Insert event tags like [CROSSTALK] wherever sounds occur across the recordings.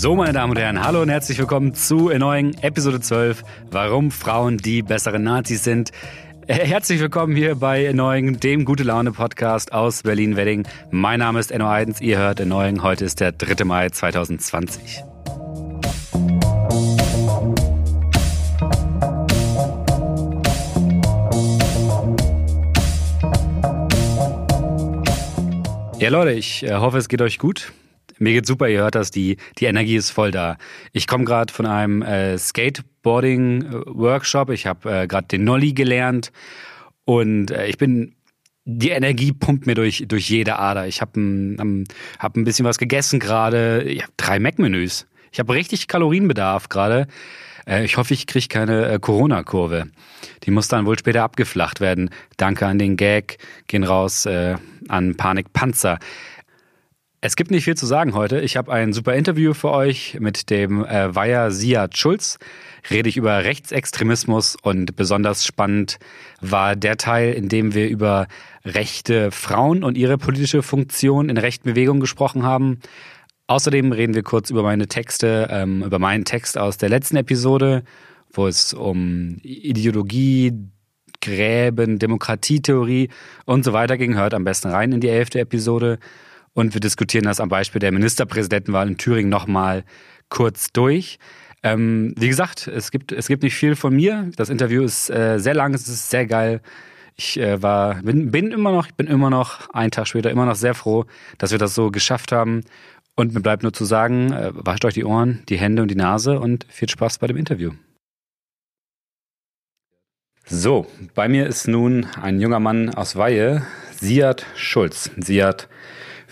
So, meine Damen und Herren, hallo und herzlich willkommen zu Erneuing Episode 12, warum Frauen die besseren Nazis sind. Äh, herzlich willkommen hier bei Erneuing, dem Gute Laune Podcast aus Berlin-Wedding. Mein Name ist Enno Eidens, ihr hört Erneuing, heute ist der 3. Mai 2020. Ja, Leute, ich äh, hoffe, es geht euch gut. Mir geht's super, ihr hört das, die, die Energie ist voll da. Ich komme gerade von einem äh, Skateboarding-Workshop. Ich habe äh, gerade den Nolli gelernt und äh, ich bin die Energie pumpt mir durch, durch jede Ader. Ich habe ein, hab ein bisschen was gegessen gerade. Ich habe drei Mac-Menüs. Ich habe richtig Kalorienbedarf gerade. Äh, ich hoffe, ich kriege keine äh, Corona-Kurve. Die muss dann wohl später abgeflacht werden. Danke an den Gag. Gehen raus äh, an Panik Panzer. Es gibt nicht viel zu sagen heute. Ich habe ein super Interview für euch mit dem äh, Weiher Siad Schulz. Rede ich über Rechtsextremismus und besonders spannend war der Teil, in dem wir über rechte Frauen und ihre politische Funktion in rechten Bewegungen gesprochen haben. Außerdem reden wir kurz über meine Texte, ähm, über meinen Text aus der letzten Episode, wo es um Ideologie, Gräben, Demokratietheorie und so weiter ging. Hört am besten rein in die elfte Episode. Und wir diskutieren das am Beispiel der Ministerpräsidentenwahl in Thüringen nochmal kurz durch. Ähm, wie gesagt, es gibt, es gibt nicht viel von mir. Das Interview ist äh, sehr lang, es ist sehr geil. Ich äh, war, bin, bin immer noch, ich bin immer noch, einen Tag später, immer noch sehr froh, dass wir das so geschafft haben. Und mir bleibt nur zu sagen, äh, wascht euch die Ohren, die Hände und die Nase und viel Spaß bei dem Interview. So, bei mir ist nun ein junger Mann aus Weihe, Siad Schulz. Siad,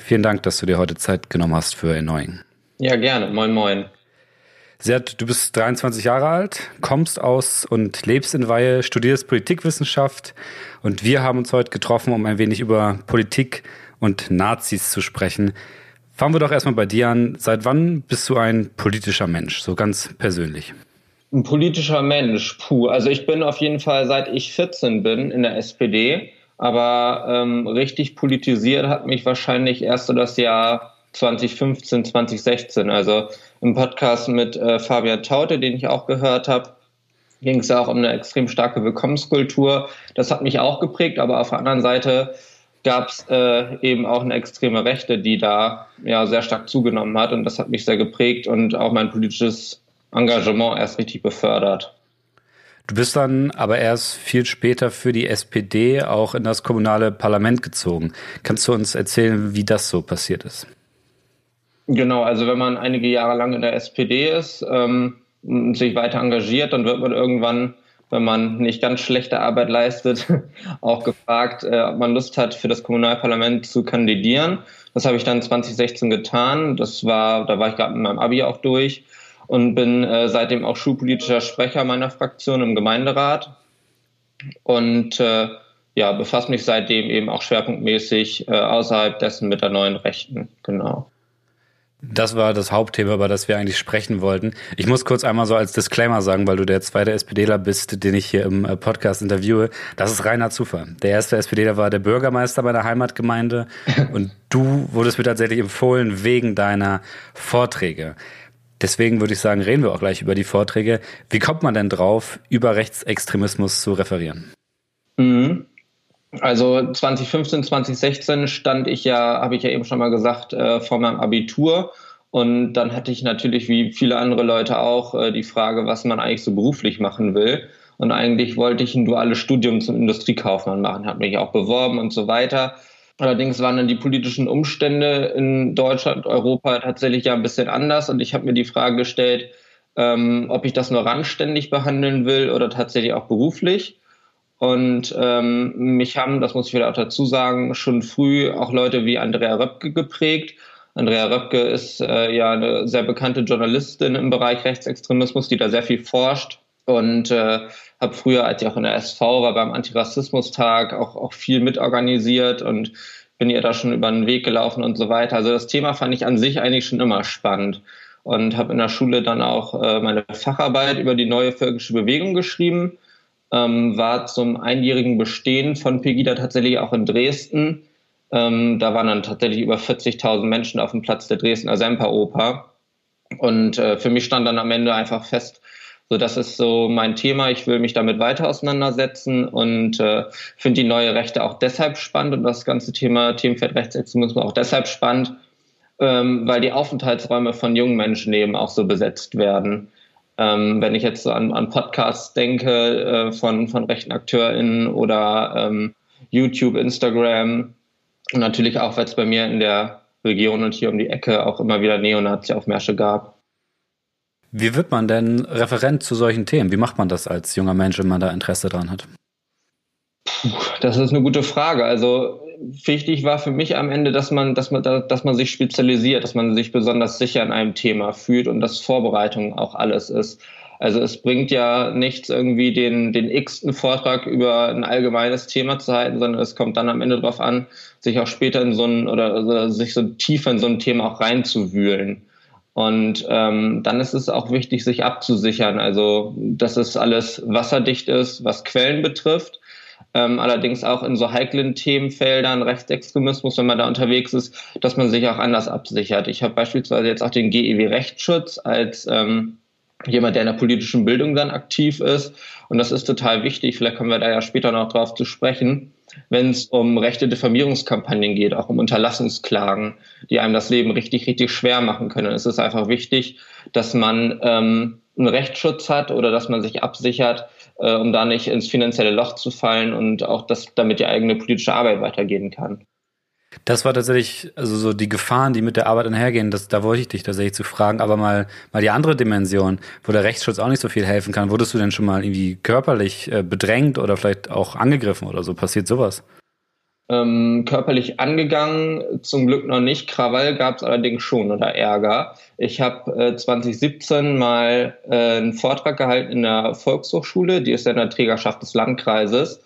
Vielen Dank, dass du dir heute Zeit genommen hast für Erneuing. Ja, gerne. Moin, moin. Sert, du bist 23 Jahre alt, kommst aus und lebst in Weihe, studierst Politikwissenschaft und wir haben uns heute getroffen, um ein wenig über Politik und Nazis zu sprechen. Fangen wir doch erstmal bei dir an. Seit wann bist du ein politischer Mensch, so ganz persönlich? Ein politischer Mensch, puh. Also ich bin auf jeden Fall, seit ich 14 bin, in der SPD. Aber ähm, richtig politisiert hat mich wahrscheinlich erst so das Jahr 2015, 2016. Also im Podcast mit äh, Fabian Taute, den ich auch gehört habe, ging es auch um eine extrem starke Willkommenskultur. Das hat mich auch geprägt, aber auf der anderen Seite gab es äh, eben auch eine extreme Rechte, die da ja sehr stark zugenommen hat und das hat mich sehr geprägt und auch mein politisches Engagement erst richtig befördert. Du bist dann aber erst viel später für die SPD auch in das kommunale Parlament gezogen. Kannst du uns erzählen, wie das so passiert ist? Genau, also wenn man einige Jahre lang in der SPD ist ähm, und sich weiter engagiert, dann wird man irgendwann, wenn man nicht ganz schlechte Arbeit leistet, [LAUGHS] auch gefragt, äh, ob man Lust hat, für das Kommunalparlament zu kandidieren. Das habe ich dann 2016 getan. Das war, da war ich gerade mit meinem Abi auch durch und bin äh, seitdem auch schulpolitischer Sprecher meiner Fraktion im Gemeinderat und äh, ja, befasse mich seitdem eben auch schwerpunktmäßig äh, außerhalb dessen mit der neuen Rechten, genau. Das war das Hauptthema, über das wir eigentlich sprechen wollten. Ich muss kurz einmal so als Disclaimer sagen, weil du der zweite SPDler bist, den ich hier im äh, Podcast interviewe. Das ist reiner Zufall. Der erste SPDler war der Bürgermeister meiner Heimatgemeinde [LAUGHS] und du wurdest mir tatsächlich empfohlen wegen deiner Vorträge. Deswegen würde ich sagen, reden wir auch gleich über die Vorträge. Wie kommt man denn drauf, über Rechtsextremismus zu referieren? Mhm. Also 2015, 2016 stand ich ja, habe ich ja eben schon mal gesagt, äh, vor meinem Abitur. Und dann hatte ich natürlich, wie viele andere Leute auch, äh, die Frage, was man eigentlich so beruflich machen will. Und eigentlich wollte ich ein duales Studium zum Industriekaufmann machen, habe mich auch beworben und so weiter. Allerdings waren dann die politischen Umstände in Deutschland, Europa tatsächlich ja ein bisschen anders. Und ich habe mir die Frage gestellt, ähm, ob ich das nur randständig behandeln will oder tatsächlich auch beruflich. Und ähm, mich haben, das muss ich wieder auch dazu sagen, schon früh auch Leute wie Andrea Röpke geprägt. Andrea Röpke ist äh, ja eine sehr bekannte Journalistin im Bereich Rechtsextremismus, die da sehr viel forscht und äh, habe früher, als ich auch in der SV war, beim Antirassismustag auch, auch viel mitorganisiert und bin ihr da schon über den Weg gelaufen und so weiter. Also das Thema fand ich an sich eigentlich schon immer spannend und habe in der Schule dann auch äh, meine Facharbeit über die neue völkische Bewegung geschrieben, ähm, war zum einjährigen Bestehen von Pegida tatsächlich auch in Dresden. Ähm, da waren dann tatsächlich über 40.000 Menschen auf dem Platz der Dresdner Semperoper Und äh, für mich stand dann am Ende einfach fest, so, das ist so mein Thema. Ich will mich damit weiter auseinandersetzen und äh, finde die neue Rechte auch deshalb spannend und das ganze Thema Themenfeld Rechtsextremismus auch deshalb spannend, ähm, weil die Aufenthaltsräume von jungen Menschen eben auch so besetzt werden. Ähm, wenn ich jetzt so an, an Podcasts denke äh, von, von rechten AkteurInnen oder ähm, YouTube, Instagram und natürlich auch, weil es bei mir in der Region und hier um die Ecke auch immer wieder Neonazi-Aufmärsche gab. Wie wird man denn Referent zu solchen Themen? Wie macht man das als junger Mensch, wenn man da Interesse dran hat? Das ist eine gute Frage. Also wichtig war für mich am Ende, dass man, dass man, dass man sich spezialisiert, dass man sich besonders sicher in einem Thema fühlt und dass Vorbereitung auch alles ist. Also es bringt ja nichts, irgendwie den, den x-ten Vortrag über ein allgemeines Thema zu halten, sondern es kommt dann am Ende darauf an, sich auch später in so ein oder, oder sich so tiefer in so ein Thema auch reinzuwühlen. Und ähm, dann ist es auch wichtig, sich abzusichern. Also, dass es alles wasserdicht ist, was Quellen betrifft. Ähm, allerdings auch in so heiklen Themenfeldern, Rechtsextremismus, wenn man da unterwegs ist, dass man sich auch anders absichert. Ich habe beispielsweise jetzt auch den GEW Rechtsschutz als ähm, jemand, der in der politischen Bildung dann aktiv ist. Und das ist total wichtig. Vielleicht kommen wir da ja später noch drauf zu sprechen wenn es um rechte Diffamierungskampagnen geht, auch um Unterlassungsklagen, die einem das Leben richtig, richtig schwer machen können. Es ist einfach wichtig, dass man ähm, einen Rechtsschutz hat oder dass man sich absichert, äh, um da nicht ins finanzielle Loch zu fallen und auch, dass damit die eigene politische Arbeit weitergehen kann. Das war tatsächlich, also so die Gefahren, die mit der Arbeit einhergehen, das, da wollte ich dich tatsächlich zu fragen, aber mal, mal die andere Dimension, wo der Rechtsschutz auch nicht so viel helfen kann. Wurdest du denn schon mal irgendwie körperlich äh, bedrängt oder vielleicht auch angegriffen oder so? Passiert sowas? Ähm, körperlich angegangen, zum Glück noch nicht. Krawall gab es allerdings schon oder Ärger. Ich habe äh, 2017 mal äh, einen Vortrag gehalten in der Volkshochschule, die ist ja in der Trägerschaft des Landkreises.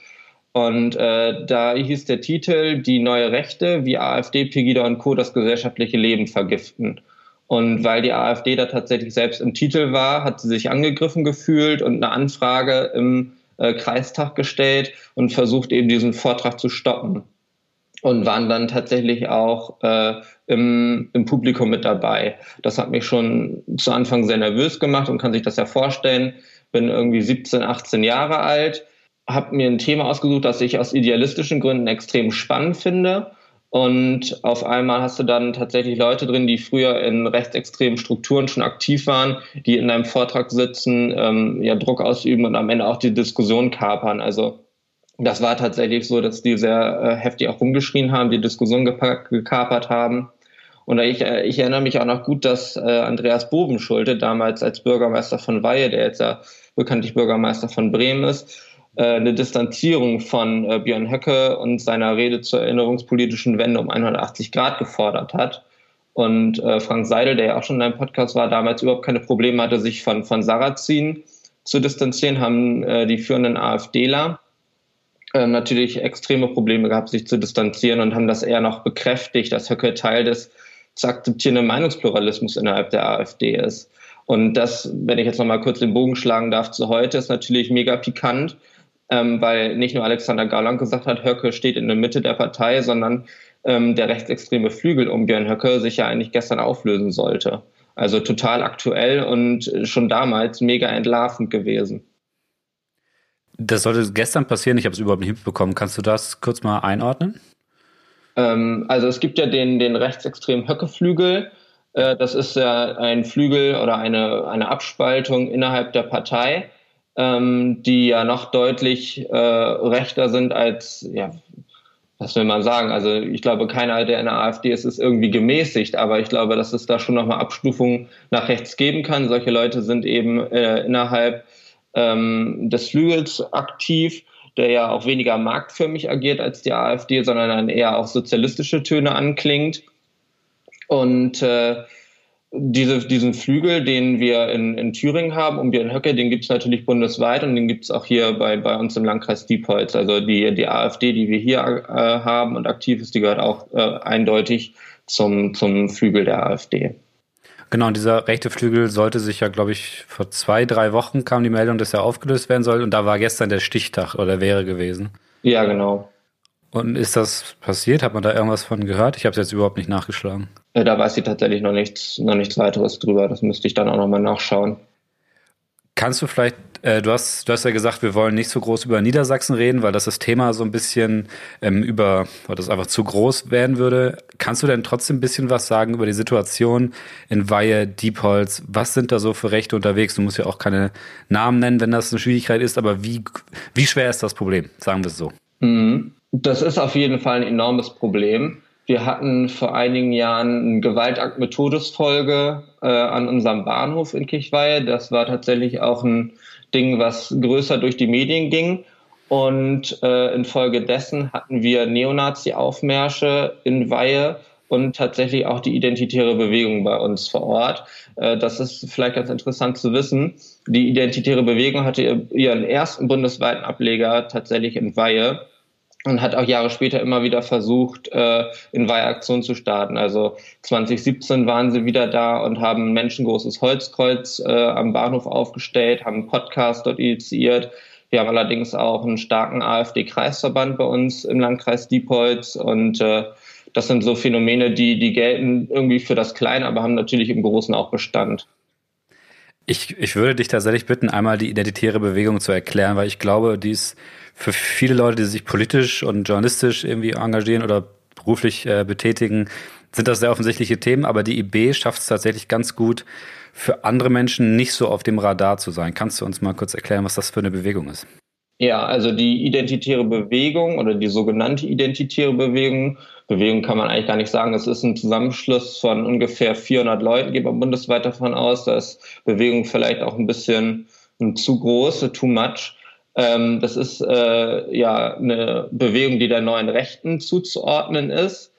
Und äh, da hieß der Titel Die neue Rechte, wie AfD, Pegida und Co. das gesellschaftliche Leben vergiften. Und weil die AfD da tatsächlich selbst im Titel war, hat sie sich angegriffen gefühlt und eine Anfrage im äh, Kreistag gestellt und versucht eben diesen Vortrag zu stoppen. Und waren dann tatsächlich auch äh, im, im Publikum mit dabei. Das hat mich schon zu Anfang sehr nervös gemacht und kann sich das ja vorstellen. Bin irgendwie 17, 18 Jahre alt habe mir ein Thema ausgesucht, das ich aus idealistischen Gründen extrem spannend finde. Und auf einmal hast du dann tatsächlich Leute drin, die früher in rechtsextremen Strukturen schon aktiv waren, die in einem Vortrag sitzen, ähm, ja, Druck ausüben und am Ende auch die Diskussion kapern. Also das war tatsächlich so, dass die sehr äh, heftig auch rumgeschrien haben, die Diskussion gekapert haben. Und ich, äh, ich erinnere mich auch noch gut, dass äh, Andreas Bobenschulte, damals als Bürgermeister von Weihe, der jetzt ja bekanntlich Bürgermeister von Bremen ist, eine Distanzierung von äh, Björn Höcke und seiner Rede zur erinnerungspolitischen Wende um 180 Grad gefordert hat. Und äh, Frank Seidel, der ja auch schon in deinem Podcast war, damals überhaupt keine Probleme hatte, sich von, von Sarrazin zu distanzieren, haben äh, die führenden AfDler äh, natürlich extreme Probleme gehabt, sich zu distanzieren und haben das eher noch bekräftigt, dass Höcke Teil des zu akzeptierenden Meinungspluralismus innerhalb der AfD ist. Und das, wenn ich jetzt nochmal kurz den Bogen schlagen darf zu heute, ist natürlich mega pikant, ähm, weil nicht nur Alexander Gauland gesagt hat, Höcke steht in der Mitte der Partei, sondern ähm, der rechtsextreme Flügel um Björn Höcke sich ja eigentlich gestern auflösen sollte. Also total aktuell und schon damals mega entlarvend gewesen. Das sollte gestern passieren, ich habe es überhaupt nicht mitbekommen. Kannst du das kurz mal einordnen? Ähm, also es gibt ja den, den rechtsextremen Höcke-Flügel. Äh, das ist ja ein Flügel oder eine, eine Abspaltung innerhalb der Partei ähm, die ja noch deutlich äh, rechter sind als, ja, was will man sagen? Also ich glaube, keiner, der in der AfD ist, ist irgendwie gemäßigt, aber ich glaube, dass es da schon nochmal Abstufungen nach rechts geben kann. Solche Leute sind eben äh, innerhalb ähm, des Flügels aktiv, der ja auch weniger marktförmig agiert als die AfD, sondern dann eher auch sozialistische Töne anklingt. Und äh, diese, diesen Flügel, den wir in, in Thüringen haben, um Björn Höcke, den gibt es natürlich bundesweit und den gibt es auch hier bei, bei uns im Landkreis Diepholz. Also die, die AfD, die wir hier äh, haben und aktiv ist, die gehört auch äh, eindeutig zum, zum Flügel der AfD. Genau, und dieser rechte Flügel sollte sich ja, glaube ich, vor zwei, drei Wochen kam die Meldung, dass er aufgelöst werden soll und da war gestern der Stichtag oder wäre gewesen. Ja, genau. Und ist das passiert? Hat man da irgendwas von gehört? Ich habe es jetzt überhaupt nicht nachgeschlagen. Äh, da weiß ich tatsächlich noch nichts, noch nichts weiteres drüber. Das müsste ich dann auch nochmal nachschauen. Kannst du vielleicht, äh, du, hast, du hast ja gesagt, wir wollen nicht so groß über Niedersachsen reden, weil das das Thema so ein bisschen ähm, über, weil das einfach zu groß werden würde. Kannst du denn trotzdem ein bisschen was sagen über die Situation in Weihe, Diepholz? Was sind da so für Rechte unterwegs? Du musst ja auch keine Namen nennen, wenn das eine Schwierigkeit ist, aber wie, wie schwer ist das Problem? Sagen wir es so. Mhm. Das ist auf jeden Fall ein enormes Problem. Wir hatten vor einigen Jahren einen Gewaltakt mit Todesfolge äh, an unserem Bahnhof in Kirchweihe. Das war tatsächlich auch ein Ding, was größer durch die Medien ging. Und äh, infolgedessen hatten wir Neonazi-Aufmärsche in Weihe und tatsächlich auch die identitäre Bewegung bei uns vor Ort. Äh, das ist vielleicht ganz interessant zu wissen. Die identitäre Bewegung hatte ihren ersten bundesweiten Ableger tatsächlich in Weihe und hat auch Jahre später immer wieder versucht, äh, in Weihaktion zu starten. Also 2017 waren sie wieder da und haben ein menschengroßes Holzkreuz äh, am Bahnhof aufgestellt, haben einen Podcast dort initiiert. Wir haben allerdings auch einen starken AfD-Kreisverband bei uns im Landkreis Diepholz und äh, das sind so Phänomene, die, die gelten irgendwie für das Kleine, aber haben natürlich im Großen auch Bestand. Ich, ich würde dich tatsächlich bitten, einmal die identitäre Bewegung zu erklären, weil ich glaube, die ist für viele Leute, die sich politisch und journalistisch irgendwie engagieren oder beruflich äh, betätigen, sind das sehr offensichtliche Themen, aber die IB schafft es tatsächlich ganz gut, für andere Menschen nicht so auf dem Radar zu sein. Kannst du uns mal kurz erklären, was das für eine Bewegung ist? Ja, also die identitäre Bewegung oder die sogenannte identitäre Bewegung, Bewegung kann man eigentlich gar nicht sagen, es ist ein Zusammenschluss von ungefähr 400 Leuten, geht man bundesweit davon aus, da ist Bewegung vielleicht auch ein bisschen zu groß, too much. Ähm, das ist äh, ja eine Bewegung, die der neuen Rechten zuzuordnen ist.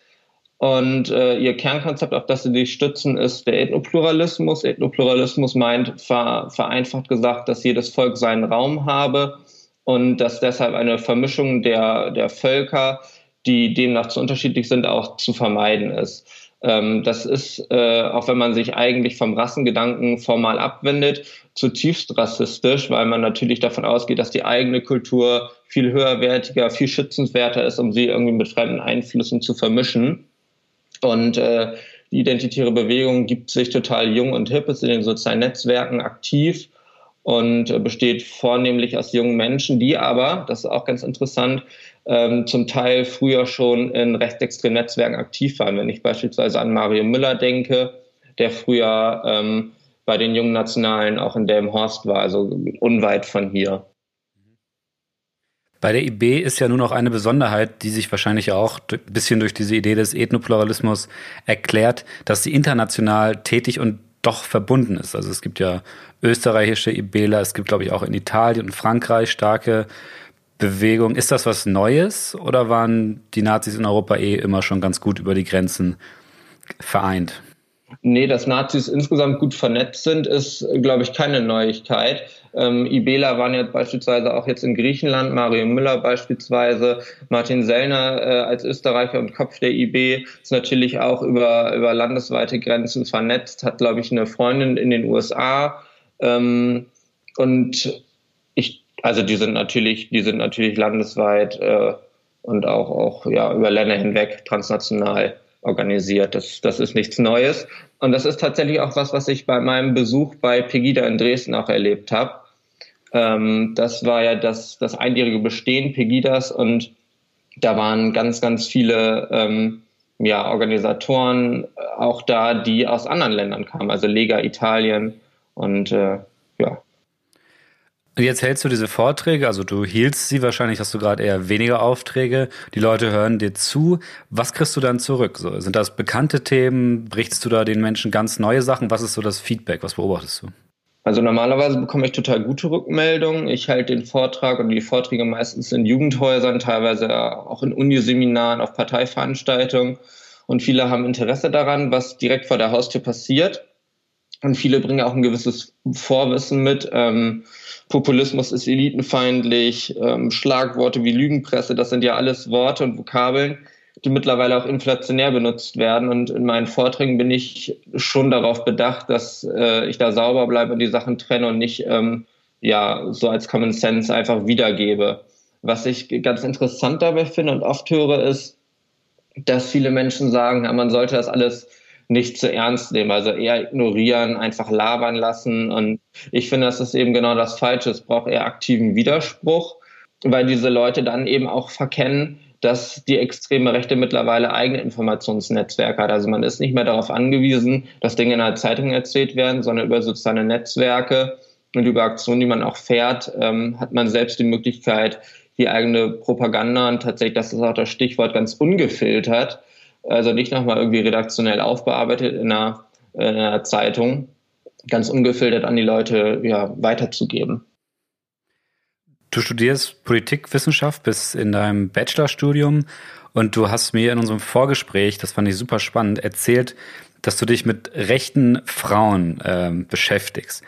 Und äh, ihr Kernkonzept, auf das sie sich stützen, ist der Ethnopluralismus. Ethnopluralismus meint ver vereinfacht gesagt, dass jedes Volk seinen Raum habe und dass deshalb eine Vermischung der, der Völker, die demnach zu unterschiedlich sind, auch zu vermeiden ist. Ähm, das ist, äh, auch wenn man sich eigentlich vom Rassengedanken formal abwendet, zutiefst rassistisch, weil man natürlich davon ausgeht, dass die eigene Kultur viel höherwertiger, viel schützenswerter ist, um sie irgendwie mit fremden Einflüssen zu vermischen. Und äh, die identitäre Bewegung gibt sich total jung und hip, ist in den sozialen Netzwerken aktiv und äh, besteht vornehmlich aus jungen Menschen, die aber, das ist auch ganz interessant, ähm, zum Teil früher schon in rechtsextremen Netzwerken aktiv waren. Wenn ich beispielsweise an Mario Müller denke, der früher ähm, bei den jungen Nationalen auch in Delmenhorst war, also unweit von hier. Bei der IB ist ja nur noch eine Besonderheit, die sich wahrscheinlich auch ein bisschen durch diese Idee des Ethnopluralismus erklärt, dass sie international tätig und doch verbunden ist. Also es gibt ja österreichische IBler, es gibt, glaube ich, auch in Italien und Frankreich starke Bewegung. Ist das was Neues oder waren die Nazis in Europa eh immer schon ganz gut über die Grenzen vereint? Nee, dass Nazis insgesamt gut vernetzt sind, ist, glaube ich, keine Neuigkeit. Ähm, Ibela waren jetzt beispielsweise auch jetzt in Griechenland, Mario Müller beispielsweise, Martin Sellner äh, als Österreicher und Kopf der IB ist natürlich auch über, über landesweite Grenzen vernetzt, hat, glaube ich, eine Freundin in den USA. Ähm, und also die sind natürlich, die sind natürlich landesweit äh, und auch, auch ja, über Länder hinweg transnational organisiert. Das, das ist nichts Neues. Und das ist tatsächlich auch was, was ich bei meinem Besuch bei Pegida in Dresden auch erlebt habe. Ähm, das war ja das, das einjährige Bestehen Pegidas und da waren ganz, ganz viele ähm, ja, Organisatoren auch da, die aus anderen Ländern kamen, also Lega Italien und äh, ja, Jetzt hältst du diese Vorträge, also du hielst sie wahrscheinlich, hast du gerade eher weniger Aufträge. Die Leute hören dir zu. Was kriegst du dann zurück? So, sind das bekannte Themen? Berichtest du da den Menschen ganz neue Sachen? Was ist so das Feedback? Was beobachtest du? Also normalerweise bekomme ich total gute Rückmeldungen. Ich halte den Vortrag und die Vorträge meistens in Jugendhäusern, teilweise auch in Uniseminaren, auf Parteiveranstaltungen. Und viele haben Interesse daran, was direkt vor der Haustür passiert. Und viele bringen auch ein gewisses Vorwissen mit. Ähm, Populismus ist elitenfeindlich, ähm, Schlagworte wie Lügenpresse, das sind ja alles Worte und Vokabeln, die mittlerweile auch inflationär benutzt werden. Und in meinen Vorträgen bin ich schon darauf bedacht, dass äh, ich da sauber bleibe und die Sachen trenne und nicht ähm, ja so als Common Sense einfach wiedergebe. was ich ganz interessant dabei finde und oft höre, ist, dass viele Menschen sagen, ja, man sollte das alles nicht zu ernst nehmen, also eher ignorieren, einfach labern lassen. Und ich finde, das ist eben genau das Falsche. Es braucht eher aktiven Widerspruch, weil diese Leute dann eben auch verkennen, dass die extreme Rechte mittlerweile eigene Informationsnetzwerke hat. Also man ist nicht mehr darauf angewiesen, dass Dinge in einer Zeitung erzählt werden, sondern über soziale Netzwerke und über Aktionen, die man auch fährt, ähm, hat man selbst die Möglichkeit, die eigene Propaganda und tatsächlich, das ist auch das Stichwort, ganz ungefiltert, also nicht nochmal irgendwie redaktionell aufbearbeitet in einer, in einer Zeitung, ganz ungefiltert an die Leute ja, weiterzugeben. Du studierst Politikwissenschaft bis in deinem Bachelorstudium und du hast mir in unserem Vorgespräch, das fand ich super spannend, erzählt, dass du dich mit rechten Frauen äh, beschäftigst.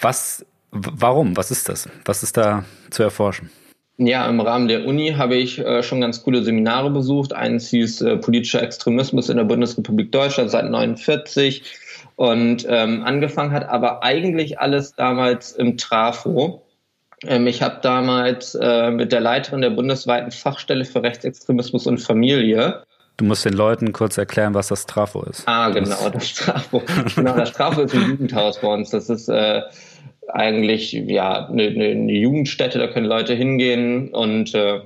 Was, warum? Was ist das? Was ist da zu erforschen? Ja, im Rahmen der Uni habe ich äh, schon ganz coole Seminare besucht. Eins hieß äh, politischer Extremismus in der Bundesrepublik Deutschland seit 49 und ähm, angefangen hat aber eigentlich alles damals im Trafo. Ähm, ich habe damals äh, mit der Leiterin der bundesweiten Fachstelle für Rechtsextremismus und Familie Du musst den Leuten kurz erklären, was das Trafo ist. Ah, genau, das Trafo. genau, das Trafo ist ein Jugendhaus bei uns. Das ist äh, eigentlich ja eine, eine, Jugendstätte, da können Leute hingehen und äh,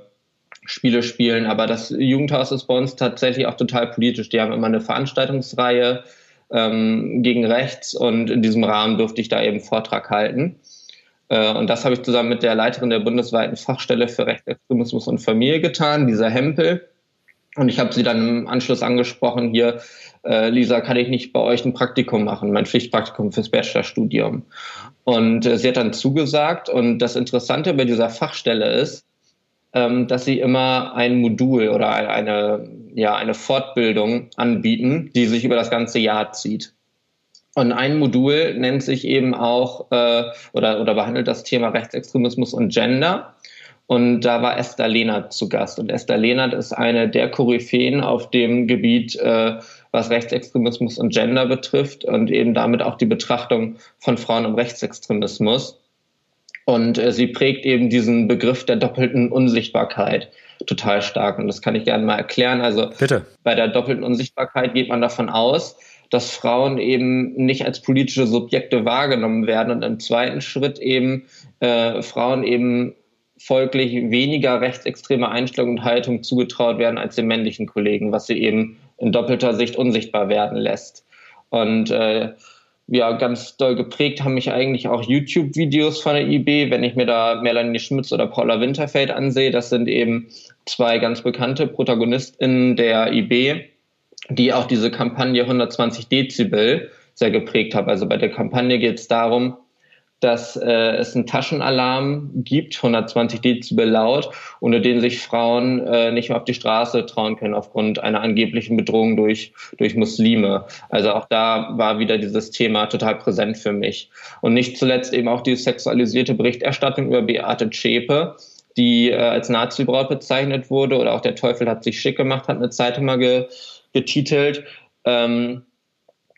Spiele spielen. Aber das Jugendhaus ist bei uns tatsächlich auch total politisch. Die haben immer eine Veranstaltungsreihe ähm, gegen rechts und in diesem Rahmen durfte ich da eben Vortrag halten. Äh, und das habe ich zusammen mit der Leiterin der bundesweiten Fachstelle für Rechtsextremismus und Familie getan, Lisa Hempel. Und ich habe sie dann im Anschluss angesprochen, hier, äh, Lisa, kann ich nicht bei euch ein Praktikum machen, mein Pflichtpraktikum fürs Bachelorstudium. Und äh, sie hat dann zugesagt. Und das Interessante bei dieser Fachstelle ist, ähm, dass sie immer ein Modul oder eine, ja, eine Fortbildung anbieten, die sich über das ganze Jahr zieht. Und ein Modul nennt sich eben auch äh, oder, oder behandelt das Thema Rechtsextremismus und Gender. Und da war Esther Lehnert zu Gast. Und Esther Lehnert ist eine der Koryphäen auf dem Gebiet äh, was Rechtsextremismus und Gender betrifft und eben damit auch die Betrachtung von Frauen im Rechtsextremismus. Und äh, sie prägt eben diesen Begriff der doppelten Unsichtbarkeit total stark. Und das kann ich gerne mal erklären. Also Bitte. bei der doppelten Unsichtbarkeit geht man davon aus, dass Frauen eben nicht als politische Subjekte wahrgenommen werden und im zweiten Schritt eben äh, Frauen eben folglich weniger rechtsextreme Einstellung und Haltung zugetraut werden als den männlichen Kollegen, was sie eben in doppelter Sicht unsichtbar werden lässt. Und äh, ja, ganz doll geprägt haben mich eigentlich auch YouTube-Videos von der IB, wenn ich mir da Melanie Schmitz oder Paula Winterfeld ansehe. Das sind eben zwei ganz bekannte ProtagonistInnen der IB, die auch diese Kampagne 120 Dezibel sehr geprägt haben. Also bei der Kampagne geht es darum, dass äh, es einen Taschenalarm gibt, 120 Dezibel laut, unter den sich Frauen äh, nicht mehr auf die Straße trauen können aufgrund einer angeblichen Bedrohung durch, durch Muslime. Also auch da war wieder dieses Thema total präsent für mich. Und nicht zuletzt eben auch die sexualisierte Berichterstattung über Beate Zschäpe, die äh, als Nazi-Braut bezeichnet wurde, oder auch der Teufel hat sich schick gemacht, hat eine Zeitung mal ge getitelt. Ähm,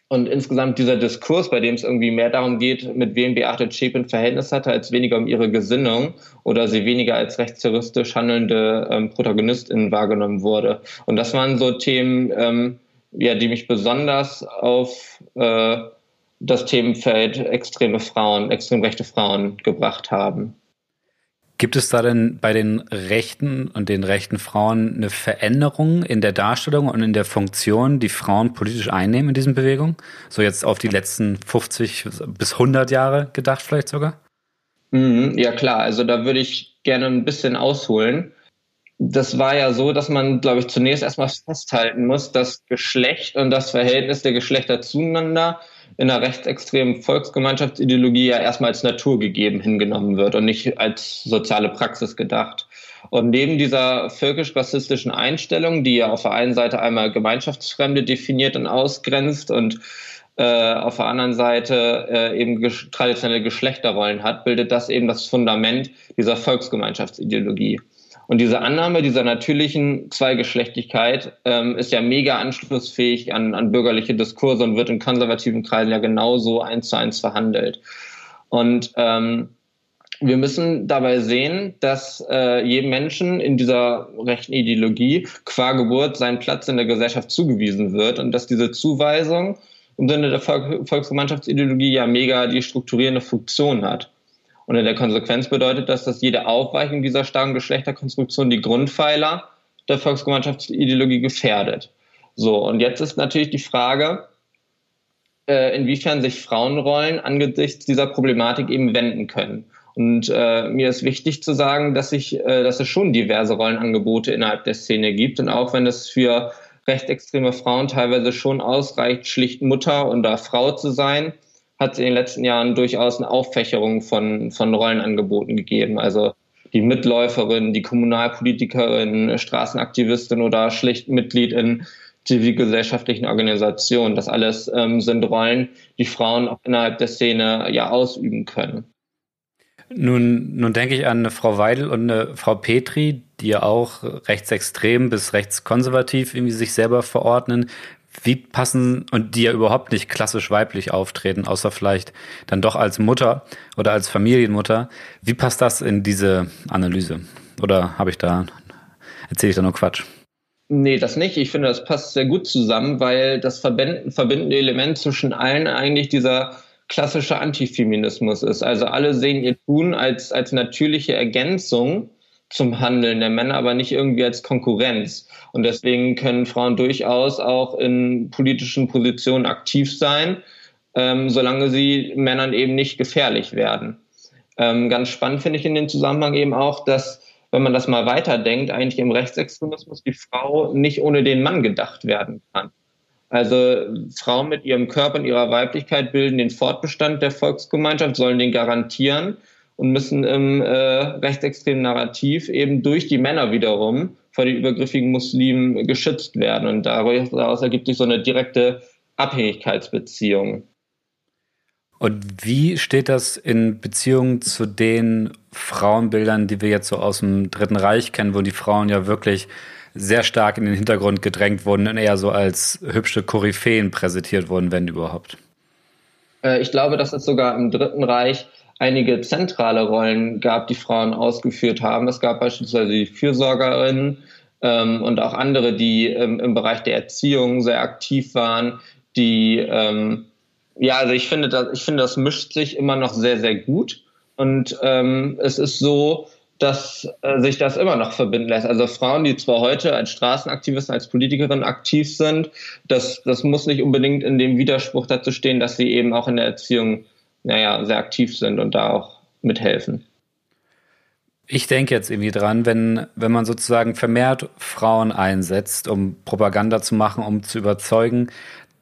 und insgesamt dieser Diskurs, bei dem es irgendwie mehr darum geht, mit wem Beate Zschäpe Verhältnis hatte, als weniger um ihre Gesinnung oder sie weniger als rechtsterroristisch handelnde ähm, Protagonistin wahrgenommen wurde. Und das waren so Themen, ähm, ja, die mich besonders auf äh, das Themenfeld extreme Frauen, extrem rechte Frauen gebracht haben. Gibt es da denn bei den Rechten und den rechten Frauen eine Veränderung in der Darstellung und in der Funktion, die Frauen politisch einnehmen in diesen Bewegungen? So jetzt auf die letzten 50 bis 100 Jahre gedacht vielleicht sogar? Mhm, ja klar, also da würde ich gerne ein bisschen ausholen. Das war ja so, dass man, glaube ich, zunächst erstmal festhalten muss, dass Geschlecht und das Verhältnis der Geschlechter zueinander in einer rechtsextremen Volksgemeinschaftsideologie ja erstmal als naturgegeben hingenommen wird und nicht als soziale Praxis gedacht. Und neben dieser völkisch-rassistischen Einstellung, die ja auf der einen Seite einmal Gemeinschaftsfremde definiert und ausgrenzt und äh, auf der anderen Seite äh, eben ges traditionelle Geschlechterrollen hat, bildet das eben das Fundament dieser Volksgemeinschaftsideologie. Und diese Annahme dieser natürlichen Zweigeschlechtigkeit ähm, ist ja mega anschlussfähig an, an bürgerliche Diskurse und wird in konservativen Kreisen ja genauso eins zu eins verhandelt. Und ähm, wir müssen dabei sehen, dass äh, jedem Menschen in dieser rechten Ideologie qua Geburt sein Platz in der Gesellschaft zugewiesen wird und dass diese Zuweisung im Sinne der Volk Volksgemeinschaftsideologie ja mega die strukturierende Funktion hat. Und in der Konsequenz bedeutet das, dass jede Aufweichung dieser starken Geschlechterkonstruktion die Grundpfeiler der Volksgemeinschaftsideologie gefährdet. So, und jetzt ist natürlich die Frage, äh, inwiefern sich Frauenrollen angesichts dieser Problematik eben wenden können. Und äh, mir ist wichtig zu sagen, dass, ich, äh, dass es schon diverse Rollenangebote innerhalb der Szene gibt. Und auch wenn es für rechtsextreme Frauen teilweise schon ausreicht, schlicht Mutter oder Frau zu sein, hat es in den letzten Jahren durchaus eine Auffächerung von, von Rollenangeboten gegeben. Also die Mitläuferin, die Kommunalpolitikerin, Straßenaktivistin oder schlicht Mitglied in zivilgesellschaftlichen Organisationen. Das alles ähm, sind Rollen, die Frauen auch innerhalb der Szene ja ausüben können. Nun, nun denke ich an eine Frau Weidel und eine Frau Petri, die ja auch rechtsextrem bis rechtskonservativ irgendwie sich selber verordnen. Wie passen und die ja überhaupt nicht klassisch weiblich auftreten, außer vielleicht dann doch als Mutter oder als Familienmutter. Wie passt das in diese Analyse? Oder habe ich da, erzähle ich da nur Quatsch? Nee, das nicht. Ich finde, das passt sehr gut zusammen, weil das verbindende Element zwischen allen eigentlich dieser klassischer Antifeminismus ist. Also alle sehen ihr Tun als, als natürliche Ergänzung zum Handeln der Männer, aber nicht irgendwie als Konkurrenz. Und deswegen können Frauen durchaus auch in politischen Positionen aktiv sein, ähm, solange sie Männern eben nicht gefährlich werden. Ähm, ganz spannend finde ich in dem Zusammenhang eben auch, dass, wenn man das mal weiterdenkt, eigentlich im Rechtsextremismus die Frau nicht ohne den Mann gedacht werden kann. Also Frauen mit ihrem Körper und ihrer Weiblichkeit bilden den Fortbestand der Volksgemeinschaft, sollen den garantieren und müssen im äh, rechtsextremen Narrativ eben durch die Männer wiederum vor den übergriffigen Muslimen geschützt werden. Und daraus ergibt sich so eine direkte Abhängigkeitsbeziehung. Und wie steht das in Beziehung zu den Frauenbildern, die wir jetzt so aus dem Dritten Reich kennen, wo die Frauen ja wirklich sehr stark in den Hintergrund gedrängt wurden und eher so als hübsche Koryphäen präsentiert wurden, wenn überhaupt. Äh, ich glaube, dass es sogar im Dritten Reich einige zentrale Rollen gab, die Frauen ausgeführt haben. Es gab beispielsweise die Fürsorgerinnen ähm, und auch andere, die ähm, im Bereich der Erziehung sehr aktiv waren, die ähm, ja, also ich finde, das, ich finde, das mischt sich immer noch sehr, sehr gut. Und ähm, es ist so, dass äh, sich das immer noch verbinden lässt. Also Frauen, die zwar heute als Straßenaktivisten, als Politikerin aktiv sind, das, das muss nicht unbedingt in dem Widerspruch dazu stehen, dass sie eben auch in der Erziehung, naja, sehr aktiv sind und da auch mithelfen. Ich denke jetzt irgendwie dran, wenn, wenn man sozusagen vermehrt Frauen einsetzt, um Propaganda zu machen, um zu überzeugen,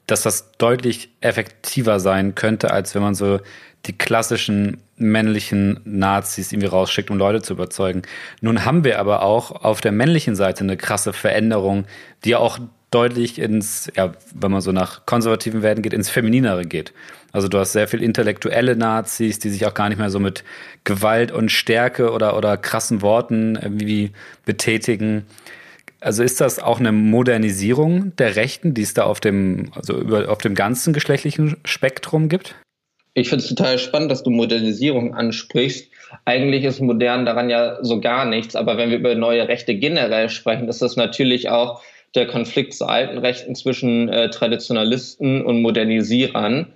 dass das deutlich effektiver sein könnte, als wenn man so die klassischen männlichen Nazis irgendwie rausschickt, um Leute zu überzeugen. Nun haben wir aber auch auf der männlichen Seite eine krasse Veränderung, die auch deutlich ins, ja, wenn man so nach konservativen Werten geht, ins Femininere geht. Also du hast sehr viel intellektuelle Nazis, die sich auch gar nicht mehr so mit Gewalt und Stärke oder, oder krassen Worten irgendwie betätigen. Also ist das auch eine Modernisierung der Rechten, die es da auf dem, also über, auf dem ganzen geschlechtlichen Spektrum gibt? Ich finde es total spannend, dass du Modernisierung ansprichst. Eigentlich ist modern daran ja so gar nichts, aber wenn wir über neue Rechte generell sprechen, ist das natürlich auch der Konflikt zu alten Rechten zwischen äh, Traditionalisten und Modernisierern.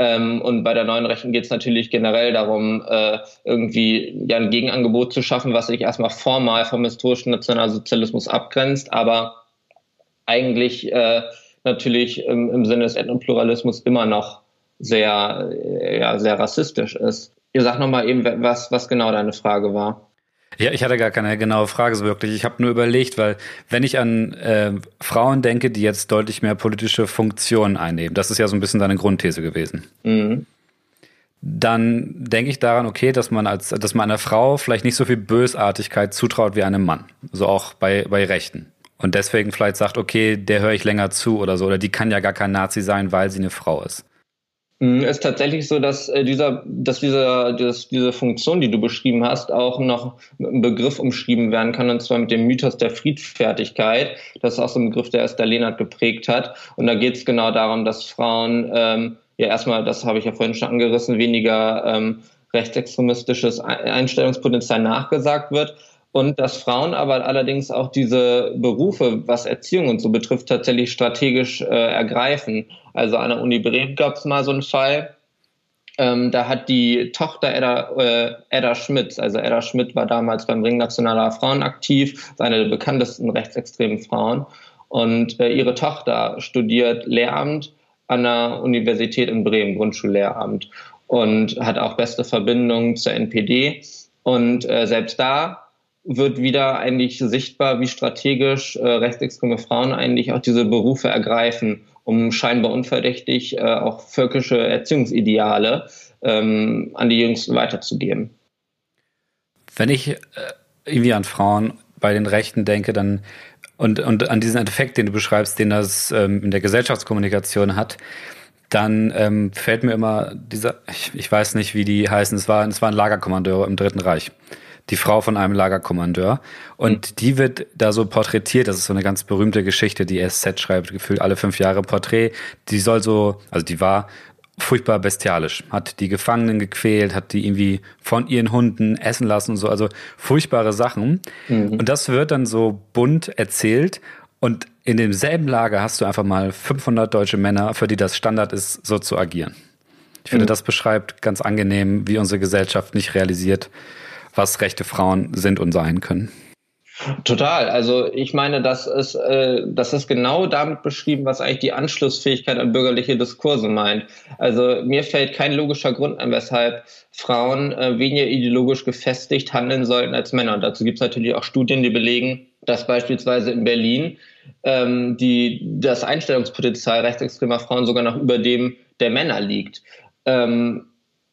Ähm, und bei der neuen Rechten geht es natürlich generell darum, äh, irgendwie ja, ein Gegenangebot zu schaffen, was sich erstmal formal vom historischen Nationalsozialismus abgrenzt, aber eigentlich äh, natürlich im, im Sinne des Ethnopluralismus immer noch sehr, ja, sehr rassistisch ist. Ihr sagt nochmal eben, was, was genau deine Frage war. Ja, ich hatte gar keine genaue Frage so wirklich. Ich habe nur überlegt, weil wenn ich an äh, Frauen denke, die jetzt deutlich mehr politische Funktionen einnehmen, das ist ja so ein bisschen deine Grundthese gewesen. Mhm. Dann denke ich daran, okay, dass man als, dass man einer Frau vielleicht nicht so viel Bösartigkeit zutraut wie einem Mann. So auch bei, bei Rechten. Und deswegen vielleicht sagt, okay, der höre ich länger zu oder so, oder die kann ja gar kein Nazi sein, weil sie eine Frau ist. Mm, ist tatsächlich so, dass äh, dieser, dass dieser, dass diese Funktion, die du beschrieben hast, auch noch mit einem Begriff umschrieben werden kann, und zwar mit dem Mythos der Friedfertigkeit. Das ist auch so ein Begriff, der Esther Lehnert geprägt hat. Und da geht es genau darum, dass Frauen ähm, ja erstmal, das habe ich ja vorhin schon angerissen, weniger ähm, rechtsextremistisches Einstellungspotenzial nachgesagt wird. Und dass Frauen aber allerdings auch diese Berufe, was Erziehung und so betrifft, tatsächlich strategisch äh, ergreifen. Also an der Uni Bremen gab es mal so einen Fall, ähm, da hat die Tochter Edda, äh, Edda Schmidt, also Edda Schmidt war damals beim Ring Nationaler Frauen aktiv, eine der bekanntesten rechtsextremen Frauen. Und äh, ihre Tochter studiert Lehramt an der Universität in Bremen, Grundschullehramt, und hat auch beste Verbindungen zur NPD. Und äh, selbst da wird wieder eigentlich sichtbar, wie strategisch äh, rechtsextreme Frauen eigentlich auch diese Berufe ergreifen um scheinbar unverdächtig äh, auch völkische Erziehungsideale ähm, an die Jüngsten weiterzugeben. Wenn ich äh, irgendwie an Frauen bei den Rechten denke, dann und, und an diesen Effekt, den du beschreibst, den das ähm, in der Gesellschaftskommunikation hat, dann ähm, fällt mir immer dieser, ich, ich weiß nicht, wie die heißen, es war, es war ein Lagerkommandeur im Dritten Reich die Frau von einem Lagerkommandeur. Und mhm. die wird da so porträtiert. Das ist so eine ganz berühmte Geschichte, die SZ schreibt, gefühlt alle fünf Jahre Porträt. Die soll so, also die war furchtbar bestialisch, hat die Gefangenen gequält, hat die irgendwie von ihren Hunden essen lassen und so, also furchtbare Sachen. Mhm. Und das wird dann so bunt erzählt und in demselben Lager hast du einfach mal 500 deutsche Männer, für die das Standard ist, so zu agieren. Ich finde, mhm. das beschreibt ganz angenehm, wie unsere Gesellschaft nicht realisiert, was rechte Frauen sind und sein können. Total. Also ich meine, das ist, äh, das ist genau damit beschrieben, was eigentlich die Anschlussfähigkeit an bürgerliche Diskurse meint. Also mir fällt kein logischer Grund an, weshalb Frauen äh, weniger ideologisch gefestigt handeln sollten als Männer. Und dazu gibt es natürlich auch Studien, die belegen, dass beispielsweise in Berlin ähm, die, das Einstellungspotenzial rechtsextremer Frauen sogar noch über dem der Männer liegt. Ähm,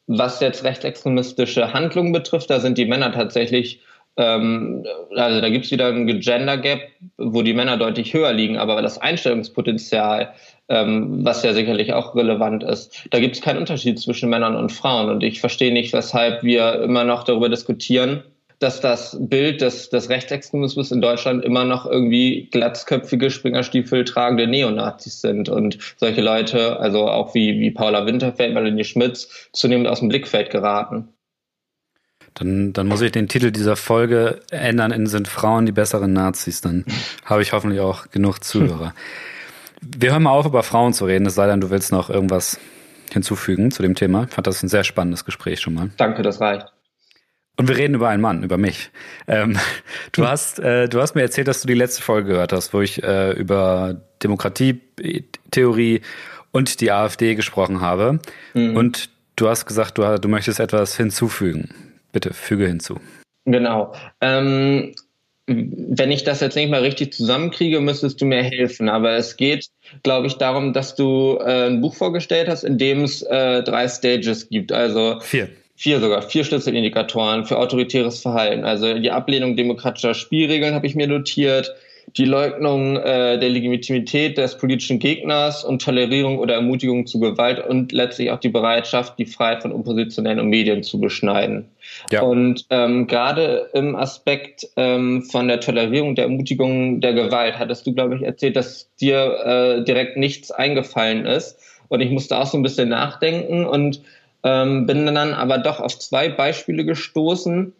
was jetzt rechtsextremistische Handlungen betrifft, da sind die Männer tatsächlich, ähm, also da gibt es wieder ein Gender Gap, wo die Männer deutlich höher liegen, aber das Einstellungspotenzial, ähm, was ja sicherlich auch relevant ist, da gibt es keinen Unterschied zwischen Männern und Frauen. Und ich verstehe nicht, weshalb wir immer noch darüber diskutieren, dass das Bild des, des Rechtsextremismus in Deutschland immer noch irgendwie glatzköpfige, Springerstiefel tragende Neonazis sind und solche Leute, also auch wie, wie Paula Winterfeld, Melanie Schmitz, zunehmend aus dem Blickfeld geraten. Dann, dann muss ich den Titel dieser Folge ändern in Sind Frauen die besseren Nazis. Dann [LAUGHS] habe ich hoffentlich auch genug Zuhörer. Wir hören mal auf, über Frauen zu reden, es sei denn, du willst noch irgendwas hinzufügen zu dem Thema. Ich fand das ein sehr spannendes Gespräch schon mal. Danke, das reicht. Und wir reden über einen Mann, über mich. Ähm, [LAUGHS] du hast, äh, du hast mir erzählt, dass du die letzte Folge gehört hast, wo ich äh, über Demokratietheorie und die AfD gesprochen habe. Mhm. Und du hast gesagt, du, du möchtest etwas hinzufügen. Bitte füge hinzu. Genau. Ähm, wenn ich das jetzt nicht mal richtig zusammenkriege, müsstest du mir helfen. Aber es geht, glaube ich, darum, dass du äh, ein Buch vorgestellt hast, in dem es äh, drei Stages gibt. Also vier vier sogar, vier Schlüsselindikatoren für autoritäres Verhalten. Also die Ablehnung demokratischer Spielregeln habe ich mir notiert, die Leugnung äh, der Legitimität des politischen Gegners und Tolerierung oder Ermutigung zu Gewalt und letztlich auch die Bereitschaft, die Freiheit von Oppositionellen und Medien zu beschneiden. Ja. Und ähm, gerade im Aspekt ähm, von der Tolerierung, der Ermutigung der Gewalt hattest du, glaube ich, erzählt, dass dir äh, direkt nichts eingefallen ist. Und ich musste auch so ein bisschen nachdenken und ähm, bin dann aber doch auf zwei Beispiele gestoßen,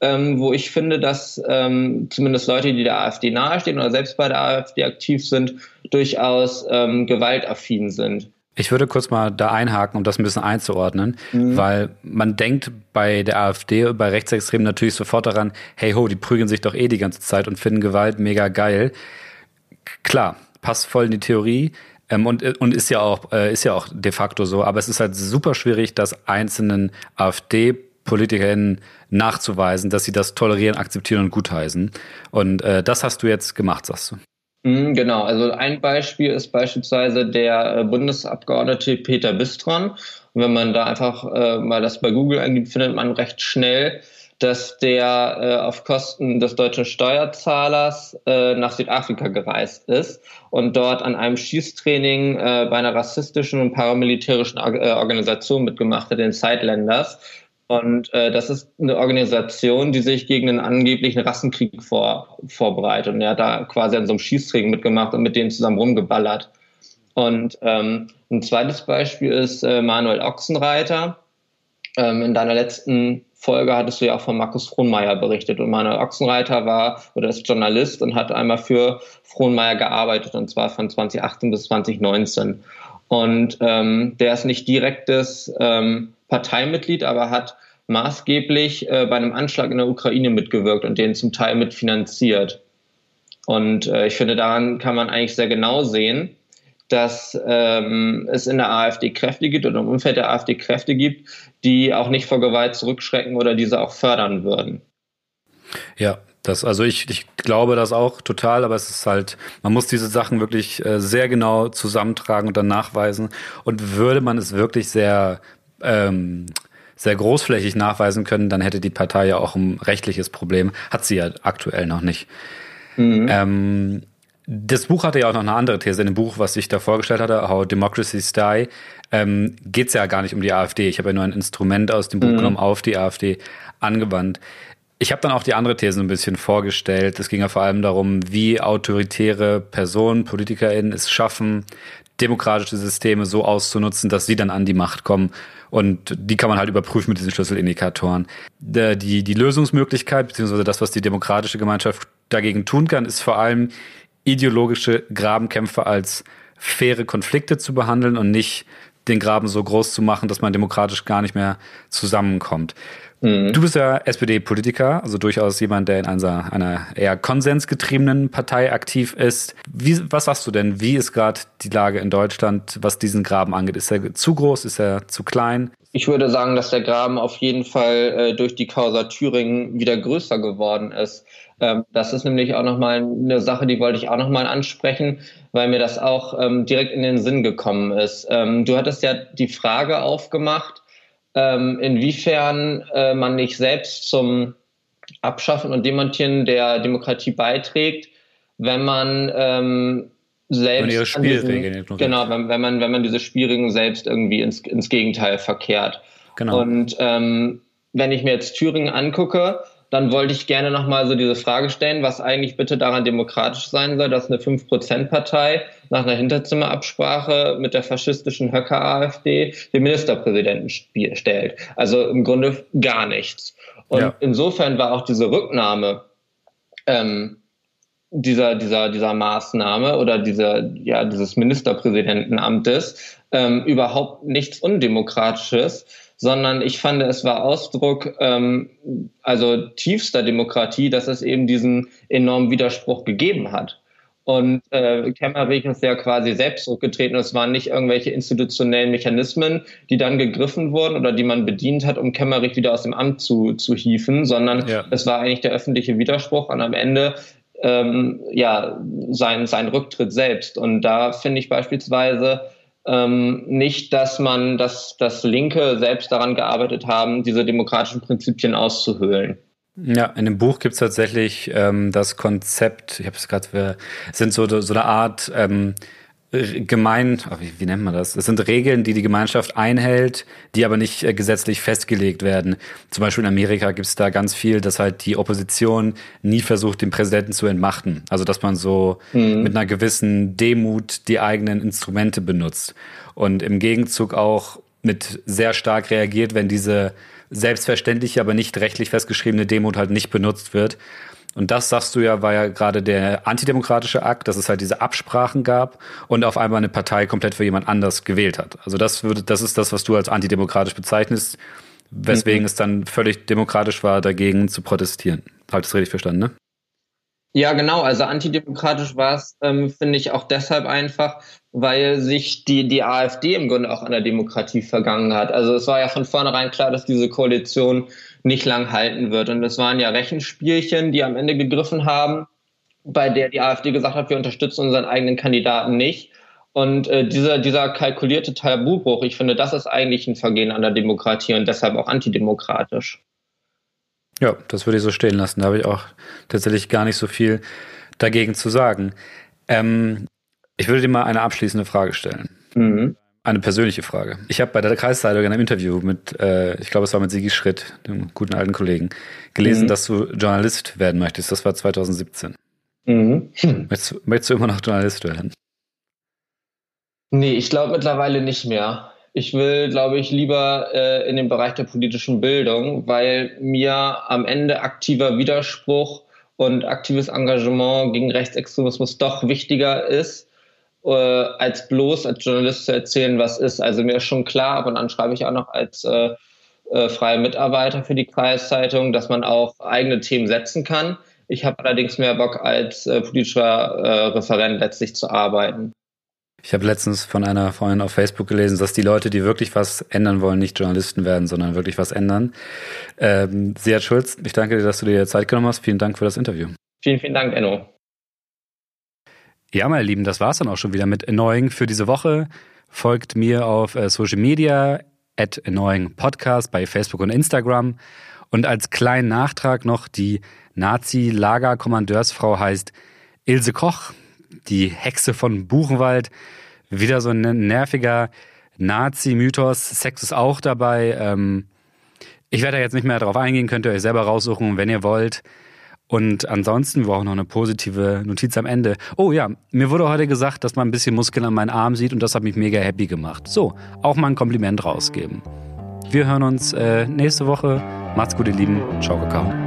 ähm, wo ich finde, dass ähm, zumindest Leute, die der AfD nahestehen oder selbst bei der AfD aktiv sind, durchaus ähm, gewaltaffin sind. Ich würde kurz mal da einhaken, um das ein bisschen einzuordnen, mhm. weil man denkt bei der AfD, bei Rechtsextremen natürlich sofort daran, hey ho, die prügeln sich doch eh die ganze Zeit und finden Gewalt mega geil. Klar, passt voll in die Theorie. Ähm, und, und ist ja auch, äh, ist ja auch de facto so. Aber es ist halt super schwierig, das einzelnen AfD-PolitikerInnen nachzuweisen, dass sie das tolerieren, akzeptieren und gutheißen. Und äh, das hast du jetzt gemacht, sagst du. Mhm, genau, also ein Beispiel ist beispielsweise der äh, Bundesabgeordnete Peter Bistron. Und wenn man da einfach äh, mal das bei Google eingibt, findet man recht schnell dass der äh, auf Kosten des deutschen Steuerzahlers äh, nach Südafrika gereist ist und dort an einem Schießtraining äh, bei einer rassistischen und paramilitärischen äh, Organisation mitgemacht hat, den Sidelanders. Und äh, das ist eine Organisation, die sich gegen einen angeblichen Rassenkrieg vor, vorbereitet. Und er hat da quasi an so einem Schießtraining mitgemacht und mit denen zusammen rumgeballert. Und ähm, ein zweites Beispiel ist äh, Manuel Ochsenreiter ähm, in deiner letzten Folge hattest du ja auch von Markus Frohnmeier berichtet und Manuel Ochsenreiter war oder ist Journalist und hat einmal für Frohnmeier gearbeitet und zwar von 2018 bis 2019. Und ähm, der ist nicht direktes ähm, Parteimitglied, aber hat maßgeblich äh, bei einem Anschlag in der Ukraine mitgewirkt und den zum Teil mitfinanziert. Und äh, ich finde, daran kann man eigentlich sehr genau sehen, dass ähm, es in der AfD Kräfte gibt oder im Umfeld der AfD Kräfte gibt, die auch nicht vor Gewalt zurückschrecken oder diese auch fördern würden. Ja, das, also ich, ich glaube das auch total, aber es ist halt, man muss diese Sachen wirklich äh, sehr genau zusammentragen und dann nachweisen. Und würde man es wirklich sehr, ähm, sehr großflächig nachweisen können, dann hätte die Partei ja auch ein rechtliches Problem. Hat sie ja aktuell noch nicht. Mhm. Ähm, das Buch hatte ja auch noch eine andere These. In dem Buch, was ich da vorgestellt hatte, How Democracies Die, ähm, geht es ja gar nicht um die AfD. Ich habe ja nur ein Instrument aus dem Buch mhm. genommen, auf die AfD angewandt. Ich habe dann auch die andere These ein bisschen vorgestellt. Es ging ja vor allem darum, wie autoritäre Personen, PolitikerInnen es schaffen, demokratische Systeme so auszunutzen, dass sie dann an die Macht kommen. Und die kann man halt überprüfen mit diesen Schlüsselindikatoren. Die, die Lösungsmöglichkeit, beziehungsweise das, was die demokratische Gemeinschaft dagegen tun kann, ist vor allem ideologische Grabenkämpfe als faire Konflikte zu behandeln und nicht den Graben so groß zu machen, dass man demokratisch gar nicht mehr zusammenkommt. Mhm. Du bist ja SPD-Politiker, also durchaus jemand, der in einer, einer eher konsensgetriebenen Partei aktiv ist. Wie, was sagst du denn? Wie ist gerade die Lage in Deutschland, was diesen Graben angeht? Ist er zu groß? Ist er zu klein? Ich würde sagen, dass der Graben auf jeden Fall äh, durch die Causa Thüringen wieder größer geworden ist. Ähm, das ist nämlich auch nochmal eine Sache, die wollte ich auch nochmal ansprechen, weil mir das auch ähm, direkt in den Sinn gekommen ist. Ähm, du hattest ja die Frage aufgemacht, ähm, inwiefern äh, man nicht selbst zum Abschaffen und Demontieren der Demokratie beiträgt, wenn man ähm, selbst ihre Spielregeln diesen, genau wenn, wenn, man wenn man diese Spielregeln selbst irgendwie ins, ins Gegenteil verkehrt genau. und ähm, wenn ich mir jetzt Thüringen angucke dann wollte ich gerne nochmal so diese Frage stellen, was eigentlich bitte daran demokratisch sein soll, dass eine 5%-Partei nach einer Hinterzimmerabsprache mit der faschistischen Höcker-AfD den Ministerpräsidenten stellt. Also im Grunde gar nichts. Und ja. insofern war auch diese Rücknahme ähm, dieser, dieser, dieser Maßnahme oder dieser, ja, dieses Ministerpräsidentenamtes ähm, überhaupt nichts Undemokratisches, sondern ich fand, es war Ausdruck ähm, also tiefster Demokratie, dass es eben diesen enormen Widerspruch gegeben hat. Und äh, Kemmerich ist ja quasi selbst zurückgetreten. Es waren nicht irgendwelche institutionellen Mechanismen, die dann gegriffen wurden oder die man bedient hat, um Kemmerich wieder aus dem Amt zu, zu hieven, sondern ja. es war eigentlich der öffentliche Widerspruch und am Ende ähm, ja sein, sein Rücktritt selbst. Und da finde ich beispielsweise, ähm, nicht, dass man, dass, dass Linke selbst daran gearbeitet haben, diese demokratischen Prinzipien auszuhöhlen. Ja, in dem Buch gibt es tatsächlich ähm, das Konzept, ich habe es gerade, sind so, so eine Art ähm, gemein, wie, nennt man das? Es sind Regeln, die die Gemeinschaft einhält, die aber nicht äh, gesetzlich festgelegt werden. Zum Beispiel in Amerika gibt es da ganz viel, dass halt die Opposition nie versucht, den Präsidenten zu entmachten. Also dass man so mhm. mit einer gewissen Demut die eigenen Instrumente benutzt. Und im Gegenzug auch mit sehr stark reagiert, wenn diese selbstverständliche, aber nicht rechtlich festgeschriebene Demut halt nicht benutzt wird. Und das, sagst du ja, war ja gerade der antidemokratische Akt, dass es halt diese Absprachen gab und auf einmal eine Partei komplett für jemand anders gewählt hat. Also das würde, das ist das, was du als antidemokratisch bezeichnest, weswegen mhm. es dann völlig demokratisch war, dagegen zu protestieren. Halt das richtig verstanden, ne? Ja, genau. Also antidemokratisch war es, ähm, finde ich, auch deshalb einfach, weil sich die, die AfD im Grunde auch an der Demokratie vergangen hat. Also es war ja von vornherein klar, dass diese Koalition nicht lang halten wird. Und es waren ja Rechenspielchen, die am Ende gegriffen haben, bei der die AfD gesagt hat, wir unterstützen unseren eigenen Kandidaten nicht. Und äh, dieser, dieser kalkulierte Tabubruch, ich finde, das ist eigentlich ein Vergehen an der Demokratie und deshalb auch antidemokratisch. Ja, das würde ich so stehen lassen. Da habe ich auch tatsächlich gar nicht so viel dagegen zu sagen. Ähm, ich würde dir mal eine abschließende Frage stellen. Mhm. Eine persönliche Frage. Ich habe bei der Kreiszeitung in einem Interview mit, äh, ich glaube, es war mit Sigi Schritt, dem guten alten Kollegen, gelesen, mhm. dass du Journalist werden möchtest. Das war 2017. Mhm. Hm. Möchtest, möchtest, du immer noch Journalist werden? Nee, ich glaube mittlerweile nicht mehr. Ich will, glaube ich, lieber äh, in den Bereich der politischen Bildung, weil mir am Ende aktiver Widerspruch und aktives Engagement gegen Rechtsextremismus doch wichtiger ist, äh, als bloß als Journalist zu erzählen, was ist. Also mir ist schon klar, ab und an schreibe ich auch noch als äh, äh, freie Mitarbeiter für die Kreiszeitung, dass man auch eigene Themen setzen kann. Ich habe allerdings mehr Bock, als äh, politischer äh, Referent letztlich zu arbeiten. Ich habe letztens von einer Freundin auf Facebook gelesen, dass die Leute, die wirklich was ändern wollen, nicht Journalisten werden, sondern wirklich was ändern. Ähm, Seat Schulz, ich danke dir, dass du dir Zeit genommen hast. Vielen Dank für das Interview. Vielen, vielen Dank, Enno. Ja, meine Lieben, das war's dann auch schon wieder mit Annoying für diese Woche. Folgt mir auf äh, Social Media, at Annoying Podcast bei Facebook und Instagram. Und als kleinen Nachtrag noch, die Nazi-Lagerkommandeursfrau heißt Ilse Koch die Hexe von Buchenwald. Wieder so ein nerviger Nazi-Mythos. Sex ist auch dabei. Ähm, ich werde da jetzt nicht mehr drauf eingehen, könnt ihr euch selber raussuchen, wenn ihr wollt. Und ansonsten, wir brauchen noch eine positive Notiz am Ende. Oh ja, mir wurde heute gesagt, dass man ein bisschen Muskeln an meinen Arm sieht und das hat mich mega happy gemacht. So, auch mal ein Kompliment rausgeben. Wir hören uns äh, nächste Woche. Macht's gut, ihr Lieben. Ciao, Kakao.